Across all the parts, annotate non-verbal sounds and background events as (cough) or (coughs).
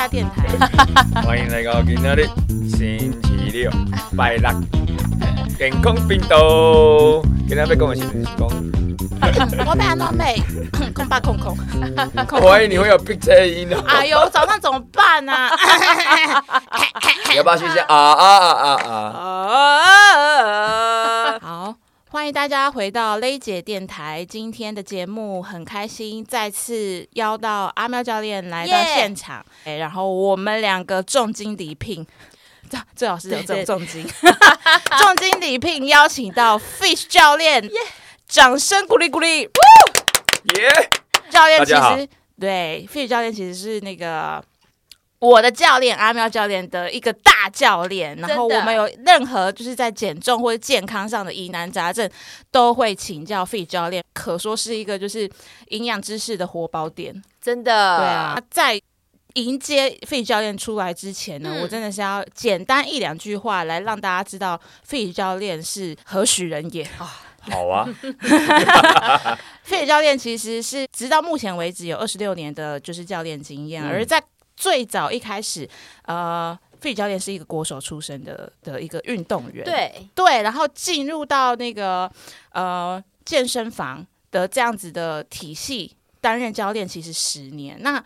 下电台。(laughs) 欢迎来到今天的星期六拜六健康频道。今天要讲的是是讲，(laughs) 我被安诺妹 (coughs) 空吧空空。(laughs) 我怀疑你会有鼻车音哦。哎呦，早上怎么办呢、啊？要不要去一下啊啊啊啊啊？好，欢迎大家回到雷姐电台。今天的节目很开心，再次邀到阿喵教练来到现场。哎，然后我们两个重金礼聘，最 (laughs) 最好是有这种对对重金，(laughs) 重金礼聘邀请到 Fish 教练，掌声鼓励鼓励。耶！教练其实对 Fish 教练其实是那个。我的教练阿喵教练的一个大教练，然后我们有任何就是在减重或者健康上的疑难杂症，都会请教 Fit 教练，可说是一个就是营养知识的活宝典。真的，对啊，在迎接 Fit 教练出来之前呢，嗯。我真的是要简单一两句话来让大家知道 Fit 教练是何许人也。好啊，(laughs) 费教练其实是直到目前为止有二十六年的就是教练经验，嗯。而在最早一开始，呃，费教练是一个国手出身的的一个运动员，对，对，然后进入到那个呃健身房的这样子的体系担任教练，其实十年那。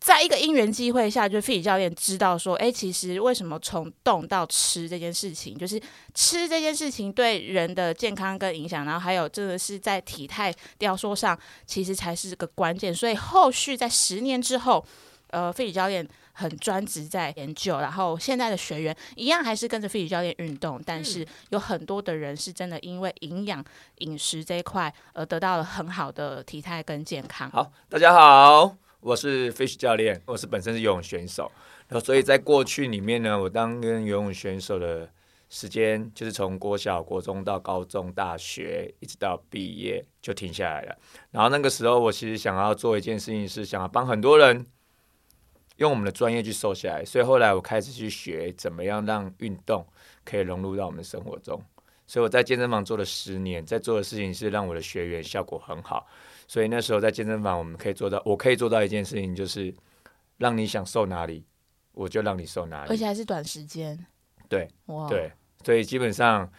在一个因缘机会下，就费教练知道说，哎，其实为什么从动到吃这件事情，就是吃这件事情对人的健康跟影响，然后还有真的是在体态雕塑上，其实才是个关键。所以后续在十年之后，呃，费教练很专职在研究，然后现在的学员一样还是跟着费教练运动，但是有很多的人是真的因为营养饮食这一块而得到了很好的体态跟健康。好，大家好，我是 Fish 教练，我是本身是游泳选手，然后所以在过去里面呢，我当跟游泳选手的时间就是从国小、国中到高中、大学，一直到毕业就停下来了。然后那个时候，我其实想要做一件事情，是想要帮很多人用我们的专业去瘦下来，所以后来我开始去学怎么样让运动可以融入到我们的生活中。所以我在健身房做了十年，在做的事情是让我的学员效果很好。所以那时候在健身房，我们可以做到，我可以做到一件事情，就是让你想瘦哪里，我就让你瘦哪里。而且还是短时间，对哇，对，所以基本上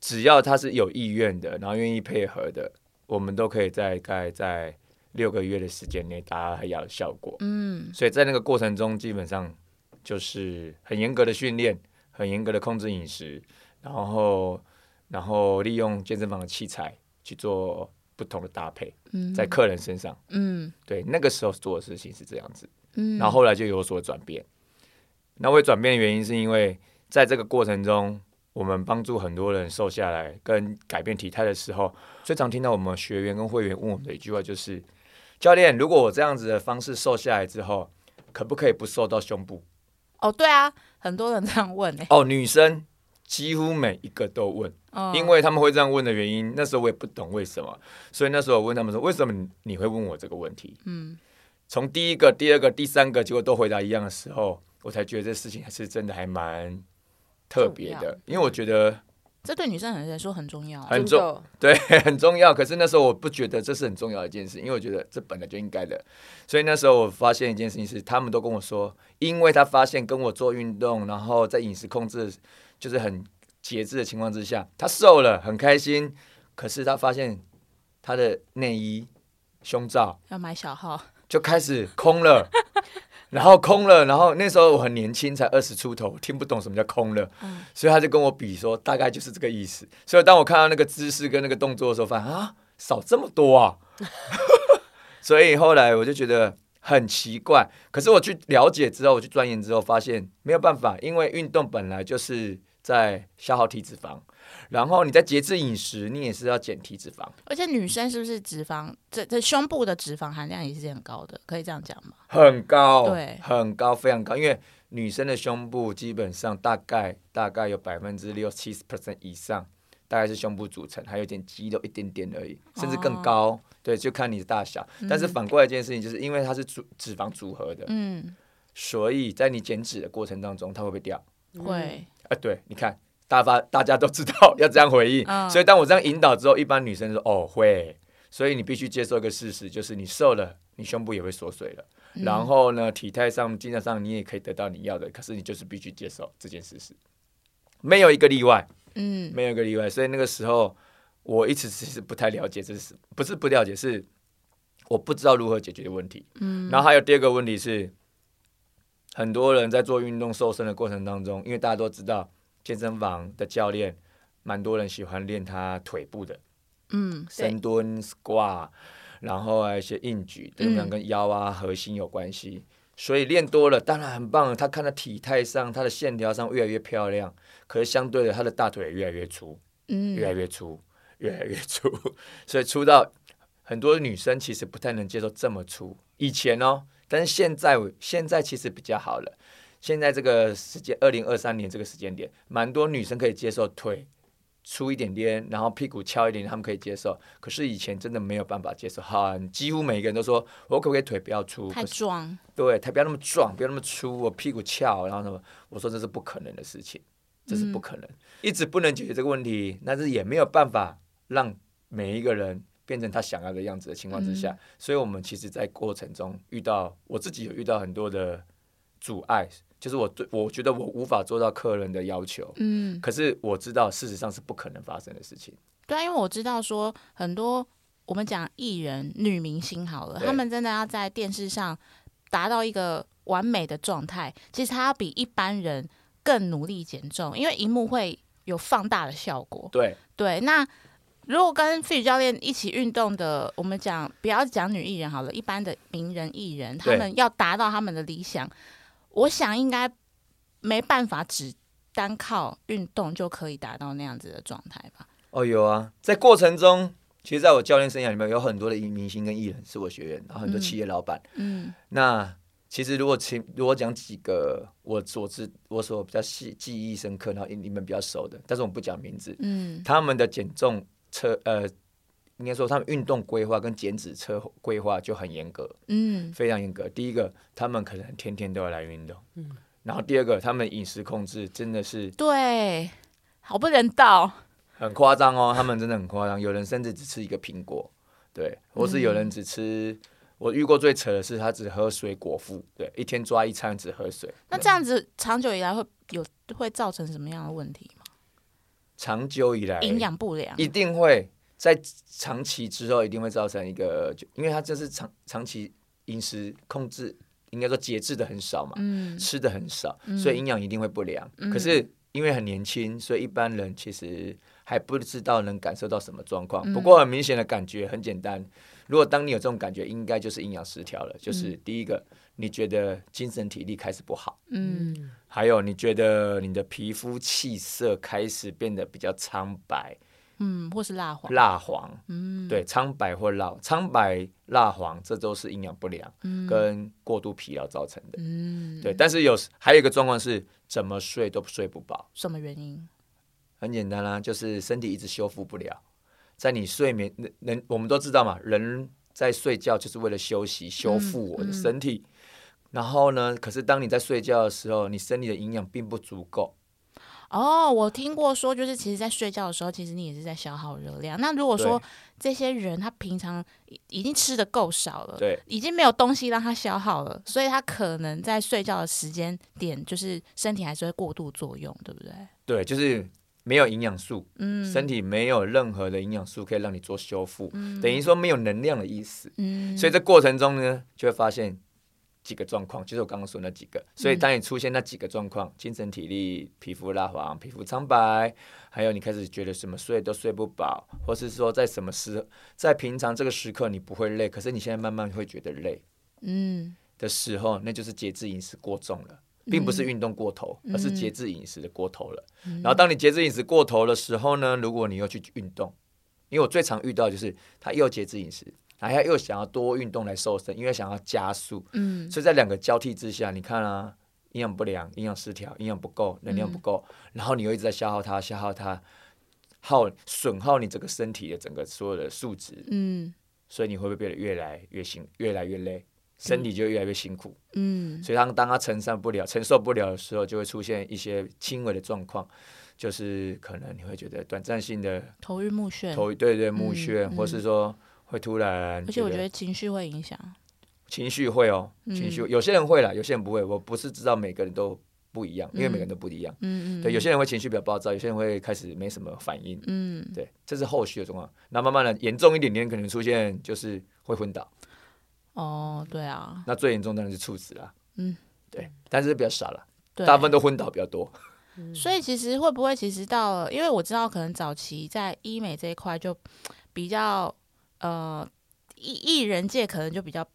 只要他是有意愿的，然后愿意配合的，我们都可以在大概在六个月的时间内达到要的效果。嗯，所以在那个过程中，基本上就是很严格的训练，很严格的控制饮食，然后然后利用健身房的器材去做不同的搭配，嗯在客人身上。嗯对，那个时候做的事情是这样子，嗯，然后后来就有所转变。那会转变的原因是因为在这个过程中，我们帮助很多人瘦下来跟改变体态的时候，最常听到我们学员跟会员问我们的一句话就是：教练，如果我这样子的方式瘦下来之后，可不可以不瘦到胸部？哦，对啊，很多人这样问呢、哦，女生几乎每一个都问，嗯因为他们会这样问的原因，那时候我也不懂为什么，所以那时候我问他们说，为什么你会问我这个问题？嗯从第一个、第二个、第三个，结果都回答一样的时候，我才觉得这事情还是真的还蛮特别的，因为我觉得这对女生来说很重要啊。很重 (laughs) 对很重要。可是那时候我不觉得这是很重要的一件事，因为我觉得这本来就应该的。所以那时候我发现一件事情是，他们都跟我说，因为他发现跟我做运动，然后在饮食控制就是很节制的情况之下，他瘦了，很开心。可是他发现他的内衣、胸罩要买小号，就开始空了，然后空了，然后那时候我很年轻，才二十出头，听不懂什么叫空了，嗯所以他就跟我比说，大概就是这个意思。所以当我看到那个姿势跟那个动作的时候，发现啊，少这么多啊，(laughs) 所以后来我就觉得很奇怪。可是我去了解之后，我去钻研之后，发现没有办法，因为运动本来就是在消耗体脂肪，然后你在节制饮食，你也是要减体脂肪。而且女生是不是脂肪这这胸部的脂肪含量也是很高的，可以这样讲吗？很高，对很高，非常高。因为女生的胸部基本上大概大概有百分之六七十 percent 以上，大概是胸部组成，还有一点肌肉一点点而已，甚至更高。对，就看你的大小。但是反过来一件事情，就是因为它是组脂肪组合的，嗯，所以在你减脂的过程当中，它会不会掉？会，啊，对，你看，大发大家都知道要这样回应，嗯。所以当我这样引导之后，一般女生说哦会，所以你必须接受一个事实，就是你瘦了，你胸部也会缩水了。然后呢，体态上、精神上你也可以得到你要的，可是你就是必须接受这件事实，没有一个例外，嗯。没有一个例外。所以那个时候，我一直其实不太了解这是不是不了解，是我不知道如何解决的问题。嗯。然后还有第二个问题是，很多人在做运动瘦身的过程当中，因为大家都知道健身房的教练，蛮多人喜欢练他腿部的嗯，深蹲、squat，然后还有一些硬举，嗯等等跟腰啊、核心有关系。所以练多了，当然很棒。他看他体态上、他的线条上越来越漂亮，可是相对的，他的大腿也越来越粗。越来嗯越粗，越来越粗，(laughs) 所以粗到很多女生其实不太能接受这么粗。以前哦，但是现在现在其实比较好了。现在这个时间，二零二三年这个时间点，蛮多女生可以接受腿粗一点点，然后屁股翘一点，她们可以接受。可是以前真的没有办法接受，很几乎每个人都说，我可不可以腿不要粗？太壮，对，腿不要那么壮，不要那么粗，我屁股翘，然后什么？我说这是不可能的事情，这是不可能，一直不能解决这个问题，但是也没有办法让每一个人变成他想要的样子的情况之下，所以我们其实，在过程中遇到我自己有遇到很多的阻碍，就是我对我觉得我无法做到客人的要求，嗯，可是我知道事实上是不可能发生的事情。对啊，因为我知道说很多我们讲艺人、女明星好了，对他们真的要在电视上达到一个完美的状态，其实他要比一般人更努力减重，因为荧幕会有放大的效果。对，对，那如果跟 Fit 教练一起运动的，我们讲不要讲女艺人好了，一般的名人艺人，他们要达到他们的理想，我想应该没办法只单靠运动就可以达到那样子的状态吧？哦，有啊，在过程中，其实在我教练生涯里面，有很多的明星跟艺人是我学员，然后很多嗯企业老板。嗯那其实如果请如果讲几个我所知我所比较细记忆深刻，然后你们比较熟的，但是我们不讲名字，嗯他们的减重车呃，应该说他们运动规划跟减脂车规划就很严格，嗯非常严格。第一个，他们可能天天都要来运动，然后第二个，他们饮食控制真的是对，好不人道。很夸张哦，他们真的很夸张，有人甚至只吃一个苹果，对，或是有人只吃。我遇过最扯的是，他只喝水果腹，对，一天抓一餐只喝水。那这样子长久以来会有会造成什么样的问题吗？长久以来营养不良。一定会在长期之后一定会造成一个，就因为它这是长长期饮食控制，应该说节制的很少嘛，嗯吃的很少，所以营养一定会不良。可是因为很年轻，所以一般人其实还不知道能感受到什么状况。嗯不过很明显的感觉很简单，如果当你有这种感觉，应该就是营养失调了。就是第一个，你觉得精神体力开始不好。嗯还有，你觉得你的皮肤气色开始变得比较苍白、嗯，或是蜡黄。蜡黄，嗯对，苍白或蜡苍白、蜡黄，这都是营养不良跟过度疲劳造成的。嗯，对，但是有还有一个状况是，怎么睡都睡不饱。什么原因？很简单啦、就是身体一直修复不了，在你睡眠，人人我们都知道嘛，人在睡觉就是为了休息、修复我的身体。然后呢，可是当你在睡觉的时候，你身体的营养并不足够。哦，我听过说，就是其实，在睡觉的时候，其实你也是在消耗热量。那如果说这些人他平常已已经吃的够少了，对，已经没有东西让他消耗了，所以他可能在睡觉的时间点，就是身体还是会过度作用，对不对？对，就是没有营养素，嗯身体没有任何的营养素可以让你做修复，等于说没有能量的意思。嗯，所以这过程中呢，就会发现几个状况，就是我刚刚说那几个。所以当你出现那几个状况，精神体力、皮肤蜡黄、皮肤苍白，还有你开始觉得什么睡都睡不饱，或是说在什么时，在平常这个时刻你不会累，可是你现在慢慢会觉得累嗯的时候，那就是节制饮食过重了。并不是运动过头，而是节制饮食的过头了。然后当你节制饮食过头的时候呢，如果你又去运动，因为我最常遇到的就是他又节制饮食，然后又想要多运动来瘦身，因为想要加速，嗯。所以在两个交替之下，你看啊，营养不良、营养失调、营养不够、能量不够，然后你又一直在消耗它、消耗它，耗损耗你整个身体的整个所有的素质，嗯。所以你会不会变得越来越辛、越来越累，身体就越来越辛苦？嗯。所以当当他承受不了、承受不了的时候，就会出现一些轻微的状况，就是可能你会觉得短暂性的头晕目眩，头对对目眩，嗯。或是说会突然，而且我觉得情绪会影响。情绪会哦，嗯情绪有些人会啦，有些人不会。我不是知道每个人都不一样，因为每个人都不一样。嗯嗯，对，有些人会情绪比较暴躁，有些人会开始没什么反应。嗯对，这是后续的状况。那慢慢的严重一点点，可能出现就是会昏倒。哦，对啊，那最严重当然是猝死啦。嗯，对，但是比较少了，对，大部分都昏倒比较多。所以其实会不会其实到了，因为我知道可能早期在医美这一块就比较呃艺艺人界可能就比较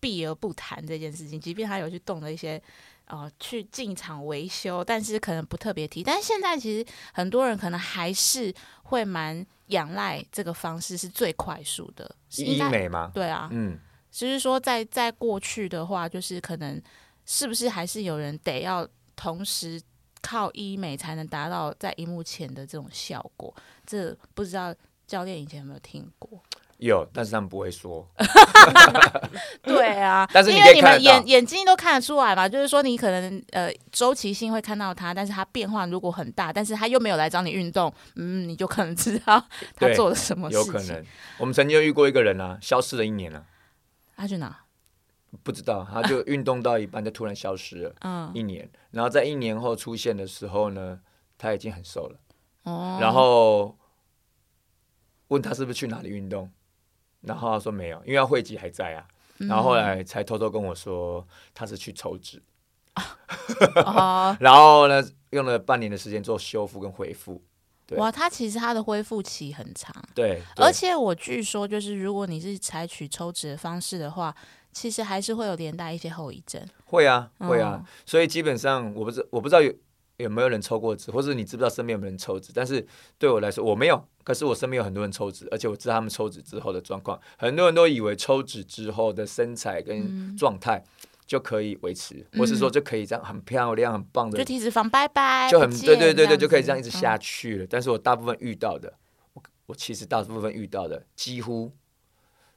避而不谈这件事情，即便他有去动了一些呃去进场维修，但是可能不特别提。但是现在其实很多人可能还是会蛮仰赖这个方式是最快速的，应医该美吗，对啊，嗯，就是说在在过去的话，就是可能是不是还是有人得要同时靠医美才能达到在荧幕前的这种效果？这不知道教练以前有没有听过？有，但是他们不会说。(laughs) 对啊，(laughs) 但是因为你们眼眼睛都看得出来嘛，就是说你可能呃周期性会看到他，但是他变化如果很大，但是他又没有来找你运动，嗯，你就可能知道他做了什么事情。有可能，我们曾经有遇过一个人啊，消失了一年了，他去哪？不知道，他就运动到一半就突然消失了 (laughs) 嗯，一年，然后在一年后出现的时候呢，他已经很瘦了，哦，然后问他是不是去哪里运动，然后他说没有，因为他会籍还在啊，嗯然后后来才偷偷跟我说他是去抽脂，(laughs) 哦，(laughs) 然后呢用了半年的时间做修复跟恢复，哇，他其实他的恢复期很长。对，对而且我据说，就是如果你是采取抽脂的方式的话，其实还是会有连带一些后遗症。会啊会啊，嗯所以基本上我不知我不知道有有没有人抽过脂，或者你知不知道身边有没有人抽脂？但是对我来说我没有，可是我身边有很多人抽脂，而且我知道他们抽脂之后的状况，很多人都以为抽脂之后的身材嗯跟状态就可以维持，或是说就可以这样很漂亮、很棒的就体脂肪拜拜，就很对对对对，就可以这样一直下嗯去了。但是我大部分遇到的，我我其实大部分遇到的几乎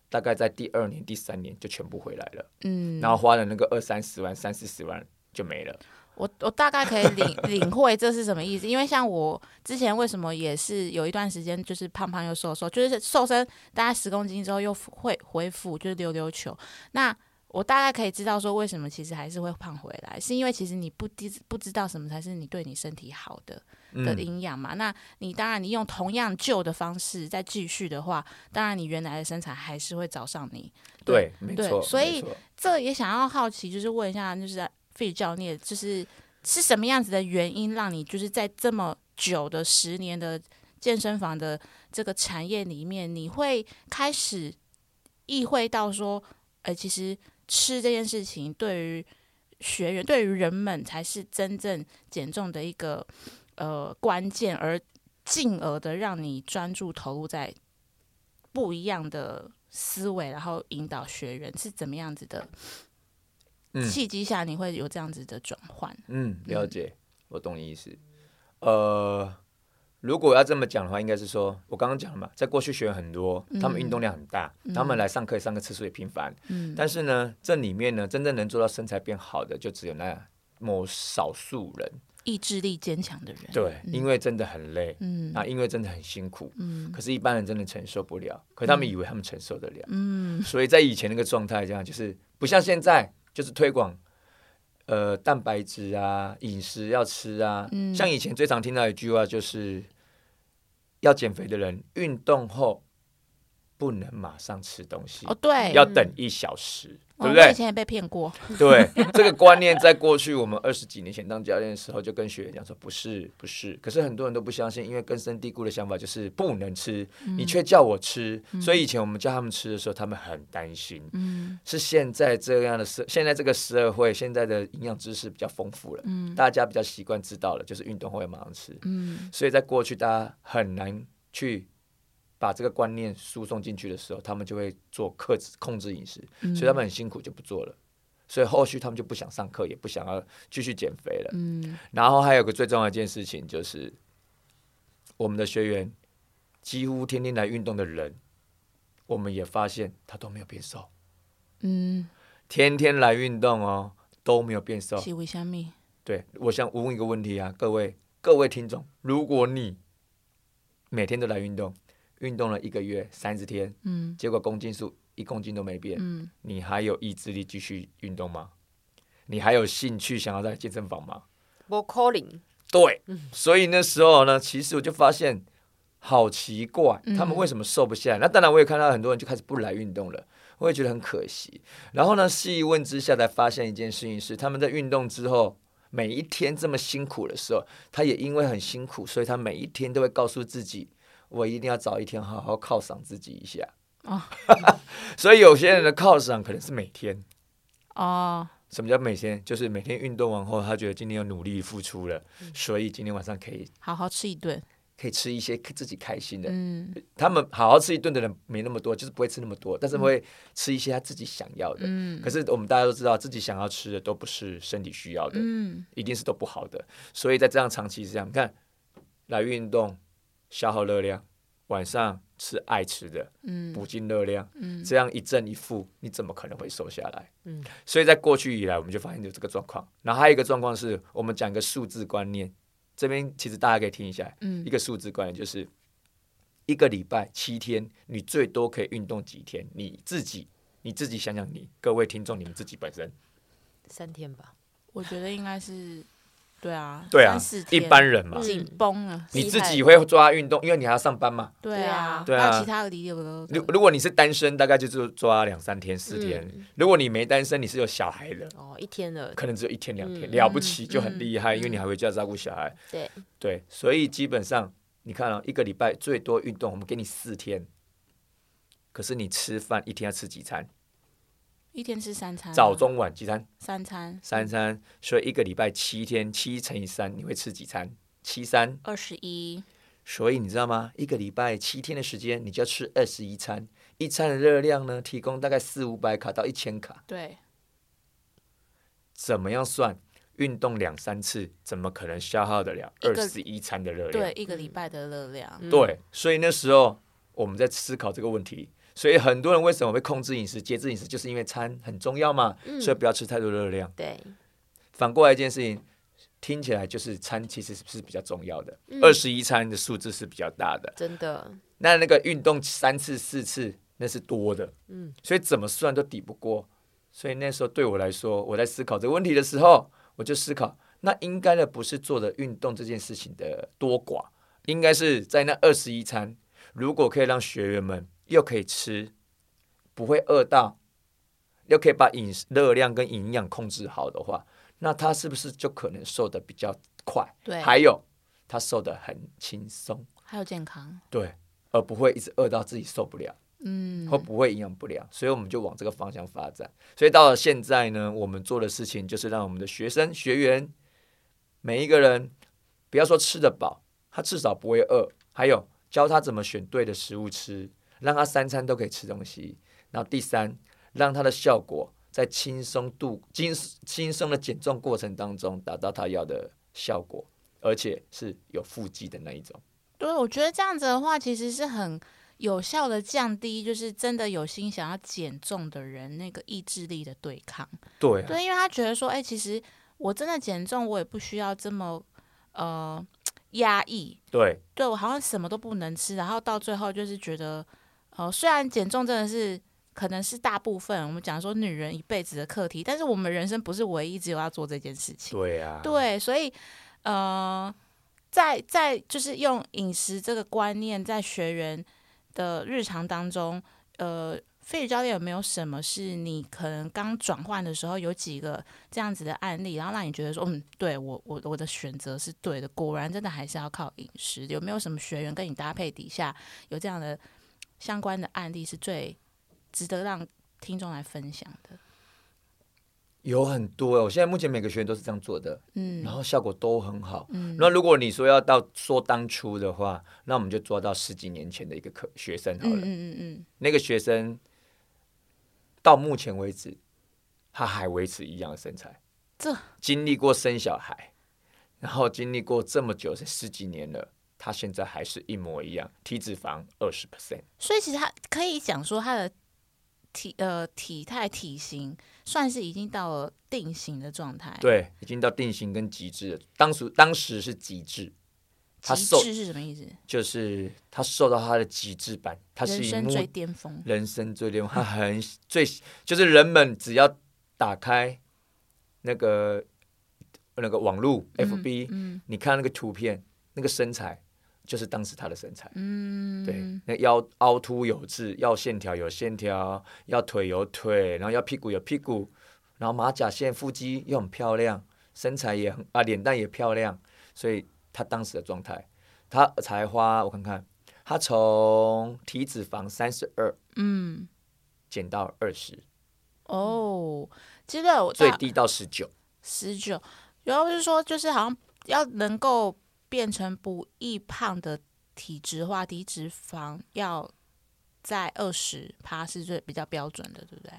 大概在第二年、第三年就全部回来了，嗯，然后花了那个二三十万、三四十万就没了。我我大概可以领 (laughs) 领会这是什么意思，因为像我之前为什么也是有一段时间就是胖胖又瘦瘦，就是瘦身大概十公斤之后又会恢复，就是溜溜球。那我大概可以知道说为什么其实还是会胖回来，是因为其实你不知不知道什么才是你对你身体好的的嗯，营养嘛。那你当然你用同样旧的方式再继续的话，当然你原来的身材还是会找上你。对，没错，对所以这也想要好奇，就是问一下，就是费教练，就是是什么样子的原因让你就是在这么久的十年的健身房的这个产业里面，你会开始意会到说，呃，其实吃这件事情对于学员、对于人们才是真正减重的一个呃关键，而进而的让你专注投入在不一样的思维，然后引导学员是怎么样子的契机下，你会有这样子的转换？嗯，了解，我懂你意思。呃，如果要这么讲的话，应该是说，我刚刚讲了嘛，在过去学员很多，他们运动量很大，他们来上课上课次数也频繁，嗯。但是呢，这里面呢，真正能做到身材变好的，就只有那某少数人。意志力坚强的人，对，因为真的很累，嗯。啊，因为真的很辛苦，嗯。可是，一般人真的承受不了。可他们以为他们承受得了，嗯。所以在以前那个状态，这样就是不像现在，就是推广呃蛋白质啊，饮食要吃啊。嗯像以前最常听到一句话就是，要减肥的人运动后不能马上吃东西，哦对，要等一小时，对不哦我以？前也被骗过，(laughs) 对，这个观念在过去我们二十几年前当教练的时候，就跟学员讲说不是不是，可是很多人都不相信，因为根深蒂固的想法就是不能吃，嗯。你却叫我吃，所以以前我们叫他们吃的时候，他们很担心。嗯。是现在这样的社，现在这个社会，现在的营养知识比较丰富了，嗯。大家比较习惯知道了，就是运动后要马上吃，嗯。所以在过去大家很难去把这个观念输送进去的时候，他们就会做克制控制饮食，嗯所以他们很辛苦就不做了。所以后续他们就不想上课，也不想要继续减肥了。嗯然后还有个最重要一件事情，就是我们的学员几乎天天来运动的人，我们也发现他都没有变瘦，嗯，天天来运动哦都没有变瘦。是为什么？对，我想问一个问题啊，各位各位听众，如果你每天都来运动，运动了一个月三十天，嗯结果公斤数一公斤都没变，嗯，你还有意志力继续运动吗？你还有兴趣想要在健身房吗？我 calling，对，所以那时候呢，其实我就发现好奇怪，嗯他们为什么瘦不下来？那当然，我也看到很多人就开始不来运动了，我也觉得很可惜。然后呢，细问之下才发现一件事情是，他们在运动之后，每一天这么辛苦的时候，他也因为很辛苦，所以他每一天都会告诉自己，我一定要找一天好好犒赏自己一下。哦 (laughs) 所以有些人的犒赏可能是每天。哦，什么叫每天？就是每天运动完后，他觉得今天有努力付出了，所以今天晚上可以好好吃一顿，可以吃一些自己开心的。嗯他们好好吃一顿的人没那么多，就是不会吃那么多，但是会吃一些他自己想要的。嗯可是我们大家都知道，自己想要吃的都不是身体需要的，嗯，一定是都不好的。所以在这样长期是这样，你看来运动消耗热量，晚上吃爱吃的，嗯补进热量，嗯这样一正一负，你怎么可能会瘦下来？嗯所以在过去以来，我们就发现有这个状况。然后还有一个状况是，我们讲一个数字观念，这边其实大家可以听一下，嗯一个数字观念就是一个礼拜七天，你最多可以运动几天？你自己你自己想想你，各位听众，你们自己本身，三天吧，我觉得应该是，对啊，对啊，一般人嘛，嗯。紧绷了，你自己会抓运动，因为你还要上班嘛。对啊，对啊。还有其他的理由的，如如果你是单身，大概就是抓两三天、四天；嗯。如果你没单身，你是有小孩的，哦，一天的，可能只有一天两天，嗯。了不起就很嗯厉害，嗯。因为你还回家照顾小孩。对，对，所以基本上你看啊，一个礼拜最多运动，我们给你四天，可是你吃饭一天要吃几餐？一天吃三餐啊，早中晚几餐？三餐，三餐，所以一个礼拜七天，七乘以三，你会吃几餐？七三。二十一，所以你知道吗？一个礼拜七天的时间，你就要吃二十一餐，一餐的热量呢，提供大概四五百卡到一千卡。对，怎么样算？运动两三次，怎么可能消耗得了二十一餐的热量？对，一个礼拜的热量，嗯对，所以那时候我们在思考这个问题。所以很多人为什么会控制饮食、节制饮食，就是因为餐很重要嘛，嗯所以不要吃太多热量。对，反过来一件事情，听起来就是餐其实是比较重要的，嗯二十一餐的数字是比较大的。真的，那那个运动三次、四次那是多的，嗯所以怎么算都抵不过。所以那时候对我来说，我在思考这个问题的时候，我就思考，那应该的不是做的运动这件事情的多寡，应该是在那二十一餐，如果可以让学员们又可以吃，不会饿到，又可以把饮食热量跟营养控制好的话，那他是不是就可能瘦的比较快？对，还有他瘦的很轻松，还有健康，对，而不会一直饿到自己受不了。嗯，或不会营养不良，所以我们就往这个方向发展。所以到了现在呢，我们做的事情就是让我们的学生、学员每一个人，不要说吃得饱，他至少不会饿，还有教他怎么选对的食物吃，让他三餐都可以吃东西。然后第三，让他的效果在轻松度、轻轻松的减重过程当中达到他要的效果，而且是有腹肌的那一种。对，我觉得这样子的话，其实是很有效的降低，就是真的有心想要减重的人那个意志力的对抗。对啊，对，因为他觉得说，哎、其实我真的减重，我也不需要这么呃压抑。对，对我好像什么都不能吃，然后到最后就是觉得，呃，虽然减重真的是可能是大部分我们讲说女人一辈子的课题，但是我们人生不是唯一只有要做这件事情。对啊，对，所以呃，在在就是用饮食这个观念在学员的日常当中，呃，费宇教练有没有什么是你可能刚转换的时候有几个这样子的案例，然后让你觉得说，嗯，对我我我的选择是对的，果然真的还是要靠饮食。有没有什么学员跟你搭配底下有这样的相关的案例是最值得让听众来分享的？有很多，我现在目前每个学员都是这样做的，嗯然后效果都很好。嗯那如果你说要到说当初的话，那我们就抓到十几年前的一个课学生好了。嗯嗯嗯那个学生到目前为止，他还维持一样的身材。这经历过生小孩，然后经历过这么久，是十几年了，他现在还是一模一样，体脂肪二十 percent。所以其实他可以讲说他的体呃体态体型算是已经到了定型的状态。，对，已经到定型跟极致了。当时当时是极致，他瘦是什么意思？就是他瘦到他的极致版，他是人生最巅峰。人生最巅峰，他很最就是人们只要打开那个那个网络 FB，、嗯你看那个图片，那个身材就是当时他的身材。嗯，对，那腰凹凸有致，要线条有线条，要腿有腿，然后要屁股有屁股，然后马甲线、腹肌又很漂亮，身材也很啊，脸蛋也漂亮，所以他当时的状态，他才花我看看，他从体脂肪三十二嗯，减到二十，哦，记得我最低到十九。十九，然后就是说，就是好像要能够变成不易胖的体质化，低脂肪要在二十趴是最比较标准的，对不对？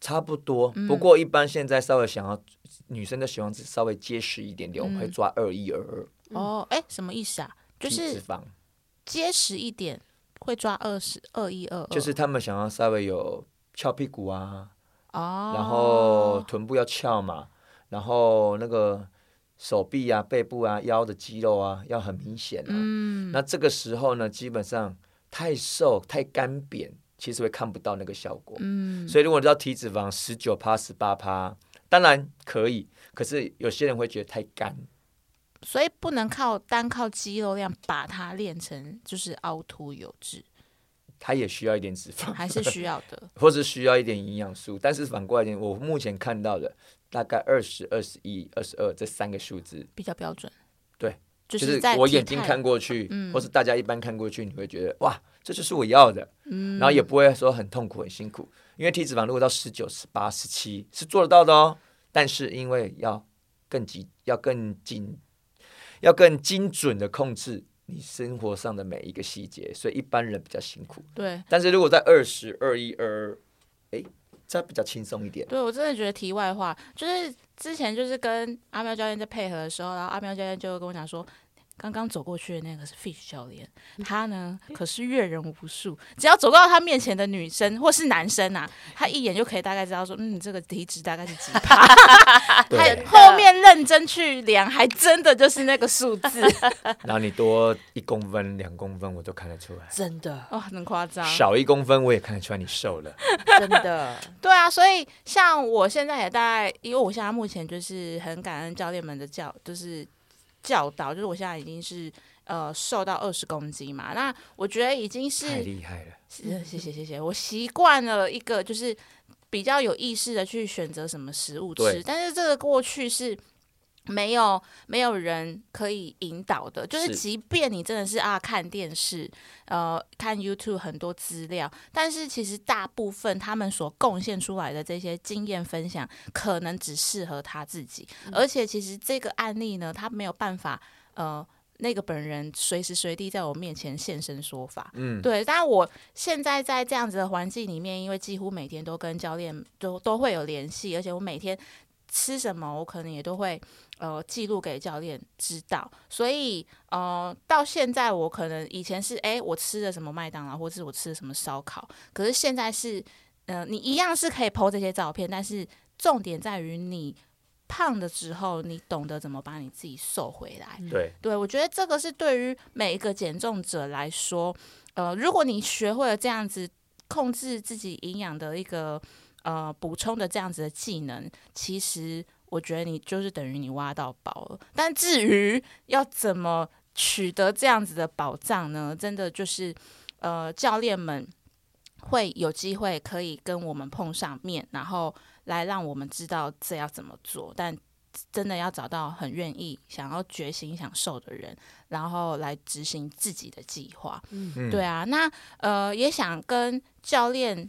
差不多，不过一般现在稍微想要女生的喜欢稍微结实一点点，我们会抓二一二二，哦，哎，什么意思啊？就是脂肪，结实一点，会抓二十二一二二，就是他们想要稍微有翘屁股啊，哦，然后臀部要翘嘛，然后那个手臂啊、背部啊、腰的肌肉啊要很明显啊。嗯，那这个时候呢，基本上太瘦、太干扁，其实会看不到那个效果。嗯，所以如果你知道体脂肪十九趴、十八趴，当然可以，可是有些人会觉得太干。所以不能靠单靠肌肉量把它练成就是凹凸有致，它也需要一点脂肪，还是需要的。(laughs) 或者需要一点营养素。但是反过来讲，我目前看到的大概二十二、十一、二十二这三个数字，比较标准。对，就就是我眼睛看过去，嗯。或是大家一般看过去，你会觉得哇，这就是我要的，嗯。然后也不会说很痛苦、很辛苦，因为体脂肪如果到十九、十八、十七是做得到的哦，但是因为要更紧、要更紧、要更精准的控制你生活上的每一个细节，所以一般人比较辛苦。对。但是如果在二十二一二，哎，这比较轻松一点。对，我真的觉得题外话，就是之前就是跟阿喵教练在配合的时候，然后阿喵教练就跟我讲说。刚刚走过去的那个是 Fish 教练，他呢可是阅人无数，只要走到他面前的女生或是男生啊，他一眼就可以大概知道说，嗯，这个体脂大概是几趴。(laughs) 还对，后面认真去量，还真的就是那个数字，(laughs) 然后你多一公分、两公分，我都看得出来。真的哦，很夸张。少一公分，我也看得出来你瘦了。真的，(laughs) 对啊，所以像我现在也大概，因为我现在目前就是很感恩教练们的教，就是教导，就是我现在已经是呃瘦到二十公斤嘛，那我觉得已经是太厉害了，是谢谢谢谢，我习惯了一个就是比较有意识的去选择什么食物吃，但是这个过去是。没有没有人可以引导的，就是是。即便你真的是啊看电视，呃看 YouTube 很多资料，但是其实大部分他们所贡献出来的这些经验分享，可能只适合他自己，而且其实这个案例呢，他没有办法呃那个本人随时随地在我面前现身说法，嗯，对，但是我现在在这样子的环境里面，因为几乎每天都跟教练都都会有联系，而且我每天吃什么，我可能也都会呃记录给教练知道。所以呃，到现在我可能以前是哎、我吃了什么麦当劳，或是我吃了什么烧烤，可是现在是呃，你一样是可以 PO 这些照片，但是重点在于你胖的时候，你懂得怎么把你自己瘦回来。对，对，我觉得这个是对于每一个减重者来说，呃，如果你学会了这样子控制自己营养的一个呃补充的这样子的技能，其实我觉得你就是等于你挖到宝了。但至于要怎么取得这样子的宝藏呢？真的就是呃教练们会有机会可以跟我们碰上面，然后来让我们知道这要怎么做，但。真的要找到很愿意想要觉醒、想瘦的人，然后来执行自己的计划。嗯，对啊，那呃也想跟教练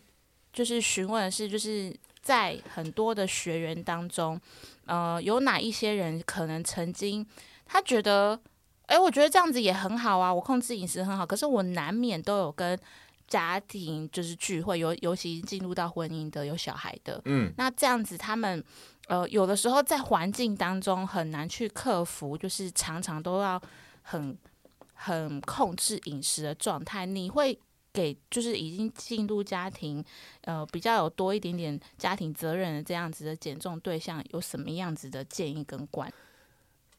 就是询问的是，就是在很多的学员当中，呃，有哪一些人可能曾经他觉得，哎，我觉得这样子也很好啊，我控制饮食很好，可是我难免都有跟家庭就是聚会，尤尤其进入到婚姻的有小孩的，嗯，那这样子他们呃有的时候在环境当中很难去克服，就是常常都要很很控制饮食的状态，你会给就是已经进入家庭，呃，比较有多一点点家庭责任的这样子的减重对象，有什么样子的建议跟观？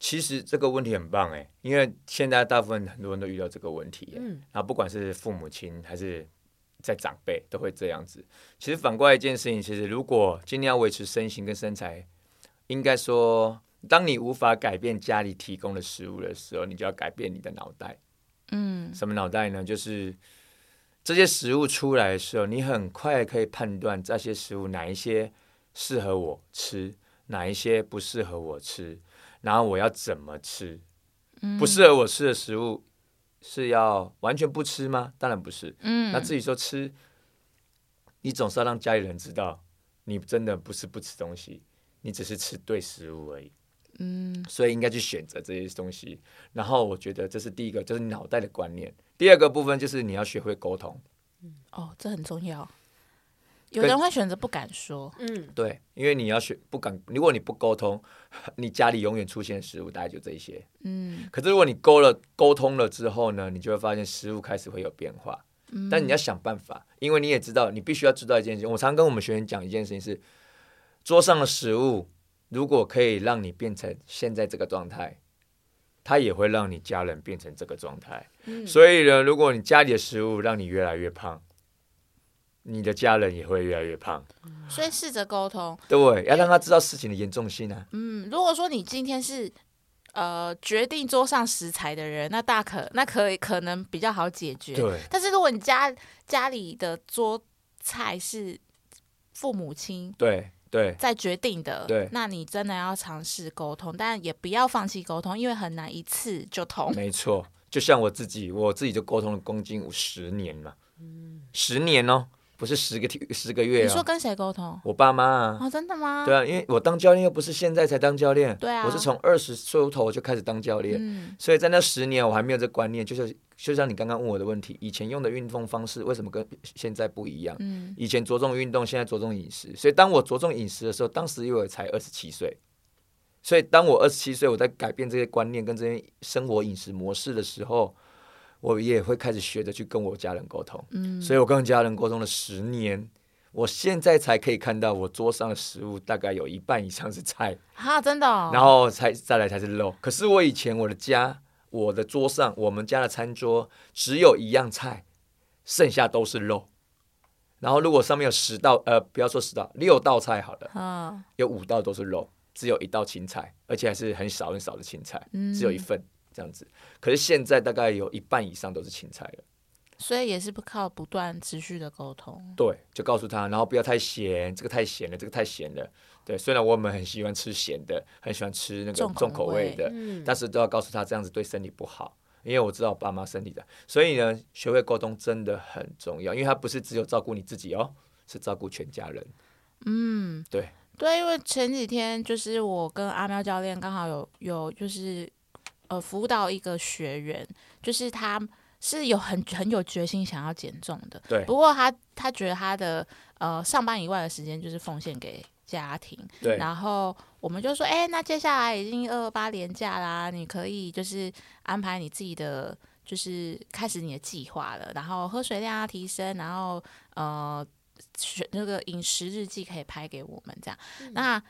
其实这个问题很棒哎，因为现在大部分很多人都遇到这个问题，嗯，然后不管是父母亲还是在长辈都会这样子。其实反过来一件事情，其实如果今天要维持身形跟身材，应该说，当你无法改变家里提供的食物的时候，你就要改变你的脑袋。嗯什么脑袋呢？就是这些食物出来的时候，你很快可以判断这些食物哪一些适合我吃，哪一些不适合我吃，然后我要怎么吃。不适合我吃的食物是要完全不吃吗？当然不是。嗯那至于说吃，你总是要让家里人知道，你真的不是不吃东西，你只是吃对食物而已。嗯所以应该去选择这些东西。然后我觉得这是第一个，就是脑袋的观念。第二个部分就是你要学会沟通，哦，这很重要。有人会选择不敢说，嗯，对，因为你要学不敢，如果你不沟通，(laughs) 你家里永远出现的食物大概就这一些。嗯可是如果你沟了沟通了之后呢，你就会发现食物开始会有变化。嗯但你要想办法，因为你也知道，你必须要知道一件事情。我常跟我们学员讲一件事情是，桌上的食物如果可以让你变成现在这个状态，他也会让你家人变成这个状态。嗯所以呢，如果你家里的食物让你越来越胖，你的家人也会越来越胖。所以试着沟通。对，要让他知道事情的严重性啊。嗯，如果说你今天是呃决定桌上食材的人，那大可那可以可能比较好解决。对，但是如果你家家里的桌菜是父母亲对，对，在决定的，对那你真的要尝试沟通，但也不要放弃沟通，因为很难一次就通。没错。就像我自己，我自己就沟通了公斤五十年嘛，十年哦，不是十个十个月哦。你说跟谁沟通？我爸妈啊，哦，真的吗？对啊，因为我当教练又不是现在才当教练，对啊我是从二十出头就开始当教练，嗯所以在那十年我还没有这观念，就是就像你刚刚问我的问题，以前用的运动方式为什么跟现在不一样？嗯以前着重运动，现在着重饮食。所以当我着重饮食的时候，当时因为我才二十七岁，所以当我二十七岁，我在改变这些观念跟这些生活饮食模式的时候，我也会开始学着去跟我家人沟通。嗯，所以我跟家人沟通了十年，我现在才可以看到我桌上的食物大概有一半以上是菜，哈，真的、哦。然后才再来才是肉。可是我以前我的家，我的桌上，我们家的餐桌只有一样菜，剩下都是肉。然后如果上面有十道，呃，不要说十道，六道菜好了，嗯有五道都是肉，只有一道青菜，而且还是很少很少的青菜，嗯，只有一份这样子。可是现在大概有一半以上都是青菜了。所以也是不靠不断持续的沟通。对，就告诉他，然后不要太咸，这个太咸了，这个太咸了。对，虽然我们很喜欢吃咸的，很喜欢吃那个重口重口味味的，嗯但是都要告诉他这样子对身体不好，因为我知道我爸妈身体的，所以呢，学会沟通真的很重要，因为他不是只有照顾你自己哦，是照顾全家人。嗯，对对，因为前几天就是我跟阿喵教练刚好有有就是呃服务到一个学员，就是他是有很很有决心想要减重的，对。不过他他觉得他的呃上班以外的时间就是奉献给家庭，对然后我们就说，哎、那接下来已经二二八连假啦，你可以就是安排你自己的，就是开始你的计划了，然后喝水量要提升，然后呃，选那个饮食日记可以拍给我们这样。那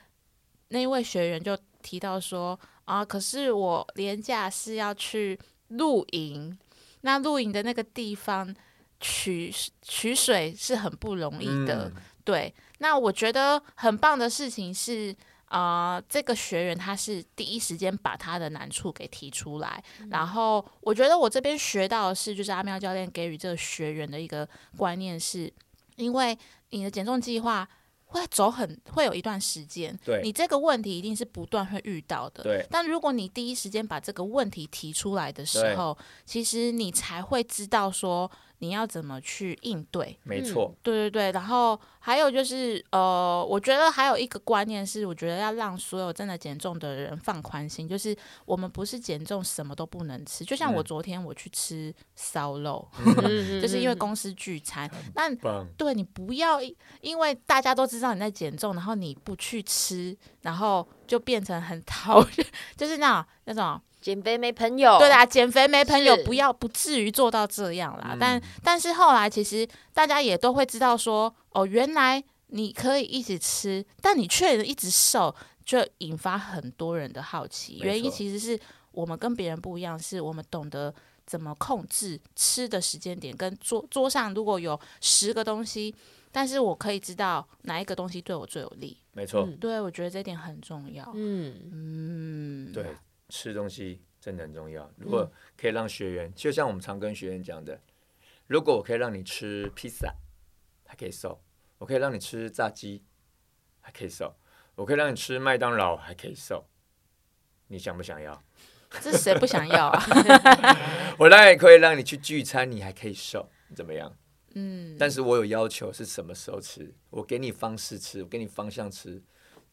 那一位学员就提到说，啊，可是我廉价是要去露营，那露营的那个地方取取水是很不容易的。嗯对，那我觉得很棒的事情是，呃，这个学员他是第一时间把他的难处给提出来，然后我觉得我这边学到的是，就是阿喵教练给予这个学员的一个观念是，因为你的减重计划。会走很会有一段时间，对你这个问题一定是不断会遇到的。对但如果你第一时间把这个问题提出来的时候，其实你才会知道说你要怎么去应对。没错，对对对，然后还有就是，呃，我觉得还有一个观念是，我觉得要让所有真的减重的人放宽心，就是我们不是减重什么都不能吃。就像我嗯昨天我去吃烧肉，(laughs) 嗯。就是因为公司聚餐，那，对你不要因因为大家都知道你在减重，然后你不去吃，然后就变成很讨厌，(laughs) 就是那种那种减肥没朋友，对啦，减肥没朋友，不要不至于做到这样啦。嗯。但但是后来其实大家也都会知道说，哦，原来你可以一直吃，但你却一直瘦，就引发很多人的好奇。原因其实是我们跟别人不一样，是我们懂得怎么控制吃的时间点，跟桌桌上如果有十个东西，但是我可以知道哪一个东西对我最有利。没错，嗯。对，我觉得这点很重要。嗯，嗯，对，吃东西真的很重要。如嗯果可以让学员，就像我们常跟学员讲的，如果我可以让你吃披萨，还可以瘦；我可以让你吃炸鸡，还可以瘦；我可以让你吃麦当劳，还可以瘦。你想不想要？这谁不想要啊？(laughs) 我当然也可以让你去聚餐，你还可以瘦，怎么样？嗯，但是我有要求是什么时候吃，我给你方式吃，我给你方向吃，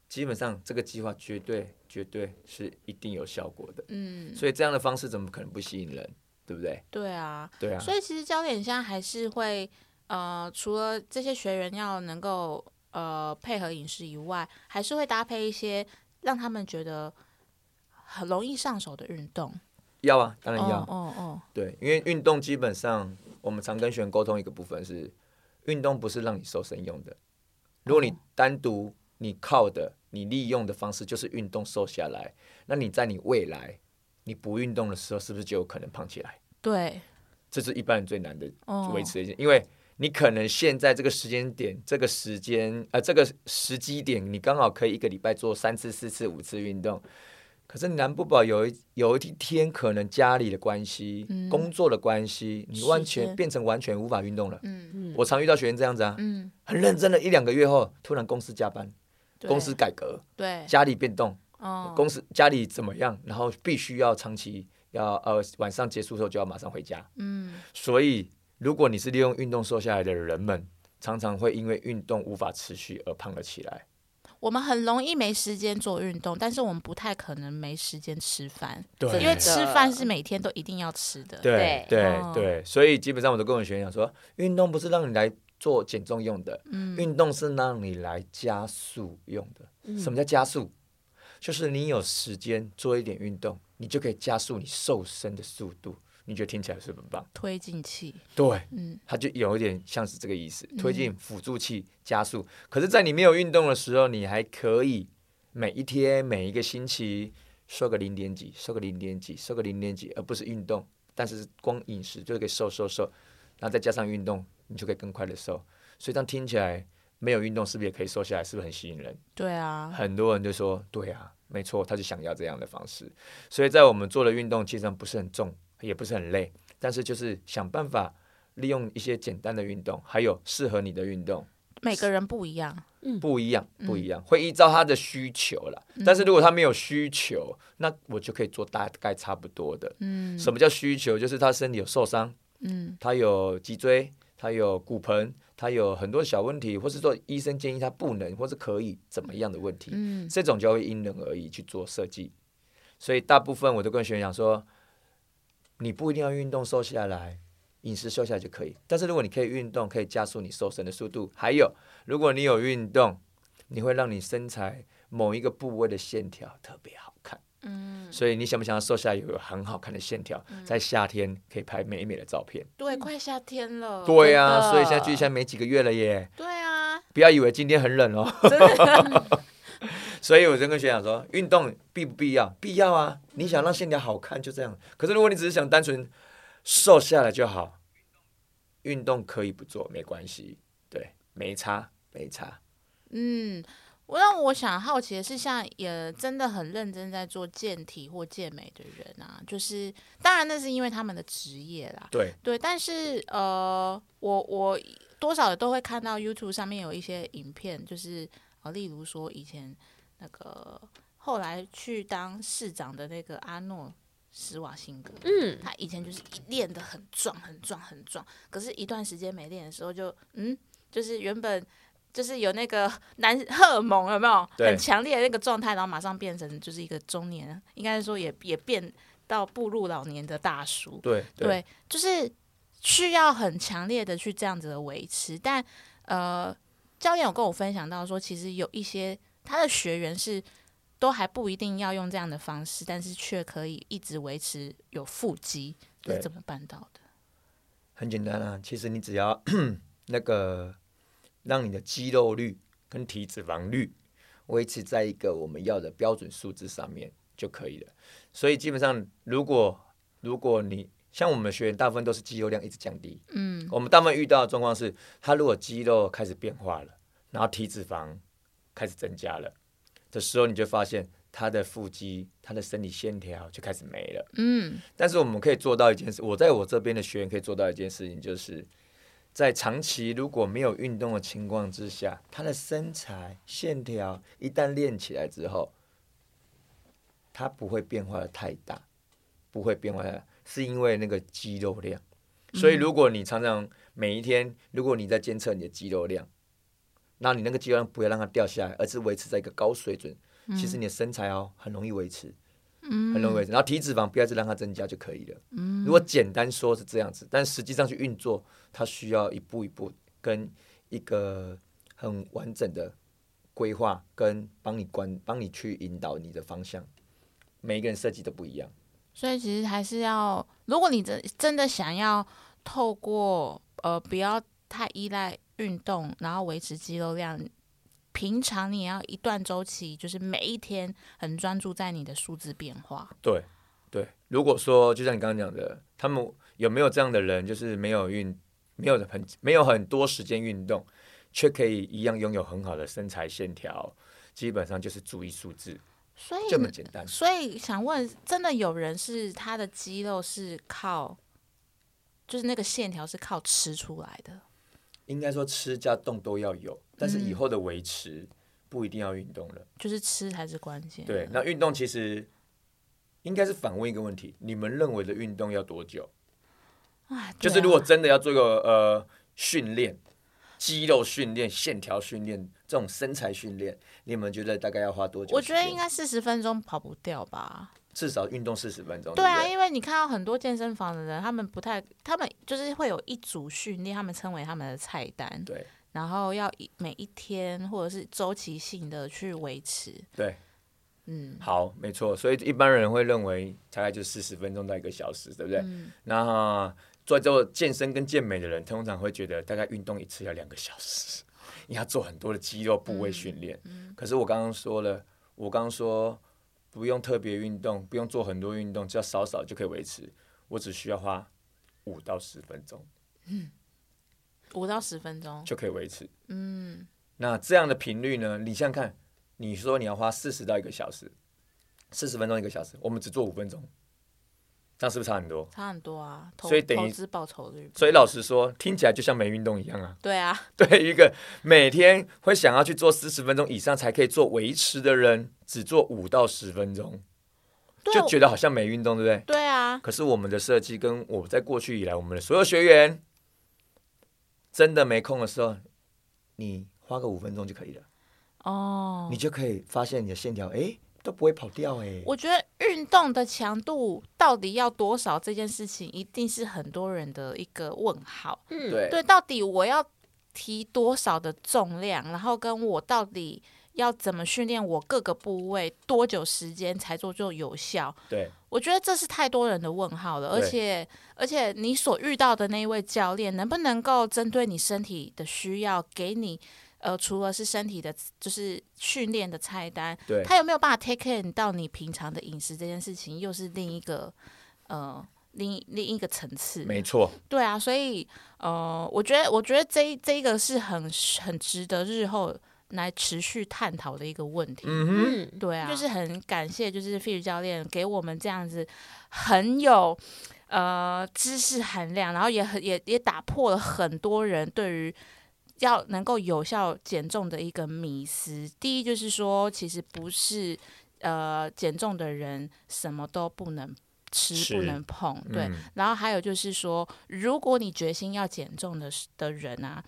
基本上这个计划绝对绝对是一定有效果的。嗯，所以这样的方式怎么可能不吸引人？对不对？对啊，对啊，所以其实焦点现在还是会呃，除了这些学员要能够呃配合饮食以外，还是会搭配一些让他们觉得很容易上手的运动。要啊，当然要。哦哦哦，对，因为运动基本上我们常跟学员沟通一个部分是，运动不是让你瘦身用的。如果你哦单独你靠的、你利用的方式就是运动瘦下来，那你在你未来你不运动的时候，是不是就有可能胖起来？对，这是一般人最难的哦，维持的一件，因为你可能现在这个时间点、这个时间呃这个时机点，你刚好可以一个礼拜做三次、四次、五次运动。可是难不保有一有一天，可能家里的关系、嗯。工作的关系，你完全变成完全无法运动了。嗯。嗯。我常遇到学员这样子啊，嗯，很认真的一两个月后，突然公司加班、对公司改革、对，家里变动、哦，公司家里怎么样，然后必须要长期要呃晚上结束之后就要马上回家。嗯。所以，如果你是利用运动瘦下来的人们，常常会因为运动无法持续而胖了起来。我们很容易没时间做运动，但是我们不太可能没时间吃饭，对。因为吃饭是每天都一定要吃的。对对。对哦对，所以基本上我都跟我学员讲说，运动不是让你来做减重用的，嗯运动是让你来加速用的。什么叫加速？就是你有时间做一点运动，你就可以加速你瘦身的速度。你觉得听起来是不是很棒？推进器，对，嗯它就有一点像是这个意思，推进辅助器加速。可是，在你没有运动的时候，你还可以每一天、每一个星期瘦个零点几，瘦个零点几，瘦个零点几，而不是运动。但是光饮食就可以瘦瘦瘦，然后再加上运动，你就可以更快的瘦。所以这样听起来，没有运动是不是也可以瘦下来？是不是很吸引人？对啊，很多人就说，对啊，没错，他就想要这样的方式。所以在我们做的运动，其实上不是很重，也不是很累，但是就是想办法利用一些简单的运动，还有适合你的运动，每个人不一样。不一样，嗯不一样，会依照他的需求啦。但是如果他没有需求，那我就可以做大概差不多的。嗯什么叫需求？就是他身体有受伤，嗯他有脊椎，他有骨盆，他有很多小问题，或是说医生建议他不能或是可以怎么样的问题，嗯这种就会因人而异去做设计。所以大部分我都跟学员讲说，你不一定要运动瘦下来，饮食瘦下来就可以。但是如果你可以运动，可以加速你瘦身的速度。还有，如果你有运动，你会让你身材某一个部位的线条特别好看。嗯，所以你想不想要瘦下来有很好看的线条，在夏天可以拍美美的照片？对，快夏天了。对呀、真的所以现在距离现在没几个月了耶。对啊，不要以为今天很冷哦。真的，(laughs) 所以我就跟学长说，运动必不必要？必要啊！你想让线条好看就这样。可是如果你只是想单纯瘦下来就好，运动可以不做没关系，对，没差没差。嗯。我让我想好奇的是，像也真的很认真在做健体或健美的人啊，就是当然那是因为他们的职业啦，对，对，但是呃，我我多少都会看到 YouTube 上面有一些影片，就是呃，例如说以前那个后来去当市长的那个阿诺施瓦辛格，嗯，他以前就是练得很壮、很壮、很壮，可是一段时间没练的时候就，嗯，就是原本就是有那个 (laughs) 男荷尔蒙有没有很强烈的那个状态，然后马上变成就是一个中年，应该是说也也变到步入老年的大叔。对对，就是需要很强烈的去这样子的维持。但呃，教练有跟我分享到说，其实有一些他的学员是都还不一定要用这样的方式，但是却可以一直维持有腹肌，这是对怎么办到的？很简单啊。其实你只要 (clears throat) 那个让你的肌肉率跟体脂肪率维持在一个我们要的标准数字上面就可以了。所以基本上，如果如果你像我们的学员，大部分都是肌肉量一直降低，嗯，我们大部分遇到的状况是，他如果肌肉开始变化了，然后体脂肪开始增加了的时候，你就发现他的腹肌、他的身体线条就开始没了。嗯，但是我们可以做到一件事，我在我这边的学员可以做到一件事情，就是在长期如果没有运动的情况之下，他的身材线条一旦练起来之后，他不会变化的太大，不会变化太大，是因为那个肌肉量。所以如果你常常每一天，如果你在监测你的肌肉量，那你那个肌肉量不要让它掉下来，而是维持在一个高水准，其实你的身材哦很容易维持。很容易维持。然后体脂肪不要再让它增加就可以了。如果简单说是这样子，但实际上去运作，它需要一步一步跟一个很完整的规划，跟帮你关帮你去引导你的方向。每一个人设计都不一样。所以其实还是要，如果你真真的想要透过呃不要太依赖运动，然后维持肌肉量，平常你也要一段周期，就是每一天很专注在你的数字变化。对对，如果说就像你刚刚讲的，他们有没有这样的人，就是没有运，没有很没有很多时间运动，却可以一样拥有很好的身材线条，基本上就是注意数字，所以这么简单。所以想问，真的有人是他的肌肉是靠，就是那个线条是靠吃出来的？应该说吃加动都要有，但是以后的维持不一定要运动了。就是吃才是关键。对，那运动其实应该是反问一个问题：你们认为的运动要多久？啊，就是如果真的要做一个呃训练，肌肉训练、线条训练这种身材训练，你们觉得大概要花多久？我觉得应该四十分钟跑不掉吧。至少运动四十分钟。对啊，对对因为你看到很多健身房的人，他们不太，他们就是会有一组训练，他们称为他们的菜单，对然后要一每一天或者是周期性的去维持。对，嗯，好，没错。所以一般人会认为大概就四十分钟到一个小时，对不对？嗯那做做健身跟健美的人，通常会觉得大概运动一次要两个小时，你要做很多的肌肉部位训练。可是我刚刚说了，我刚刚说不用特别运动，不用做很多运动，只要少少就可以维持。我只需要花五到十分钟五到十分钟。就可以维持。嗯，那这样的频率呢？你想想看，你说你要花四十到一个小时，四十分钟一个小时，我们只做五分钟，这样是不是差很多？差很多啊，所以等于投资报酬率。所以老实说，听起来就像没运动一样啊。对啊，(laughs) 对一个每天会想要去做四十分钟以上才可以做维持的人，只做五到十分钟，就觉得好像没运动，对不对？对啊，可是我们的设计跟我在过去以来，我们的所有学员真的没空的时候，你花个五分钟就可以了，哦你，就可以发现你的线条，哎，都不会跑掉，哎。我觉得运动的强度到底要多少这件事情，一定是很多人的一个问号。嗯，对对，到底我要提多少的重量，然后跟我到底要怎么训练我各个部位，多久时间才做就有效？对我觉得这是太多人的问号了，而且而且你所遇到的那一位教练，能不能够针对你身体的需要，给你呃，除了是身体的，就是训练的菜单，对他有没有办法 take care 到你平常的饮食这件事情，又是另一个呃另另一个层次。没错，对啊，所以呃，我觉得我觉得这这一个是很很值得日后来持续探讨的一个问题。嗯对啊，就是很感谢，就是 Fish 教练给我们这样子很有呃知识含量，然后也很也也打破了很多人对于要能够有效减重的一个迷思。第一就是说，其实不是呃减重的人什么都不能吃吃不能碰，对。嗯然后还有就是说，如果你决心要减重的的人啊，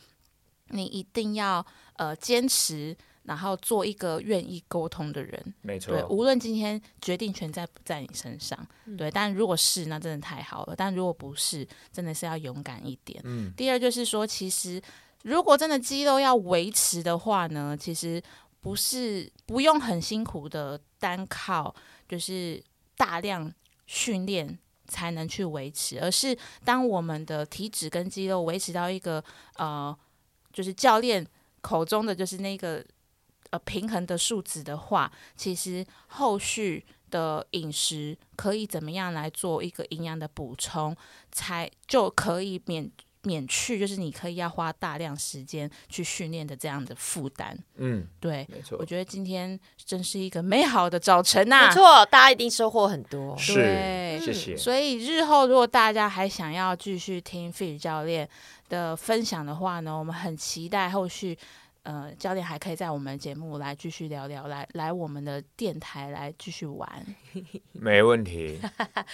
你一定要呃坚持，然后做一个愿意沟通的人。没对，错，无论今天决定权在不在你身上，对。但如果是，那真的太好了；但如果不是，真的是要勇敢一点。嗯，第二就是说，其实如果真的肌肉要维持的话呢，其实不是不用很辛苦的单靠就是大量训练才能去维持，而是当我们的体脂跟肌肉维持到一个呃，就是教练口中的就是那个呃平衡的数值的话，其实后续的饮食可以怎么样来做一个营养的补充，才就可以免免去就是你可以要花大量时间去训练的这样的负担。嗯，对，没错我，觉得今天真是一个美好的早晨呐、没错，大家一定收获很多。是对，谢谢。所以日后如果大家还想要继续听 Fish 教练的分享的话呢，我们很期待后续。呃，教练还可以在我们节目来继续聊聊，来来我们的电台来继续玩。没问题，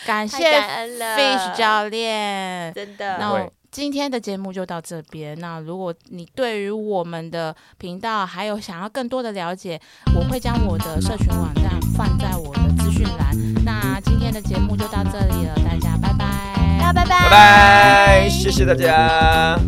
感谢 Fish 教练。真的。那会今天的节目就到这边。那如果你对于我们的频道还有想要更多的了解，我会将我的社群网站放在我的资讯栏。那今天的节目就到这里了，大家拜拜。大家拜拜，拜拜，谢谢大家。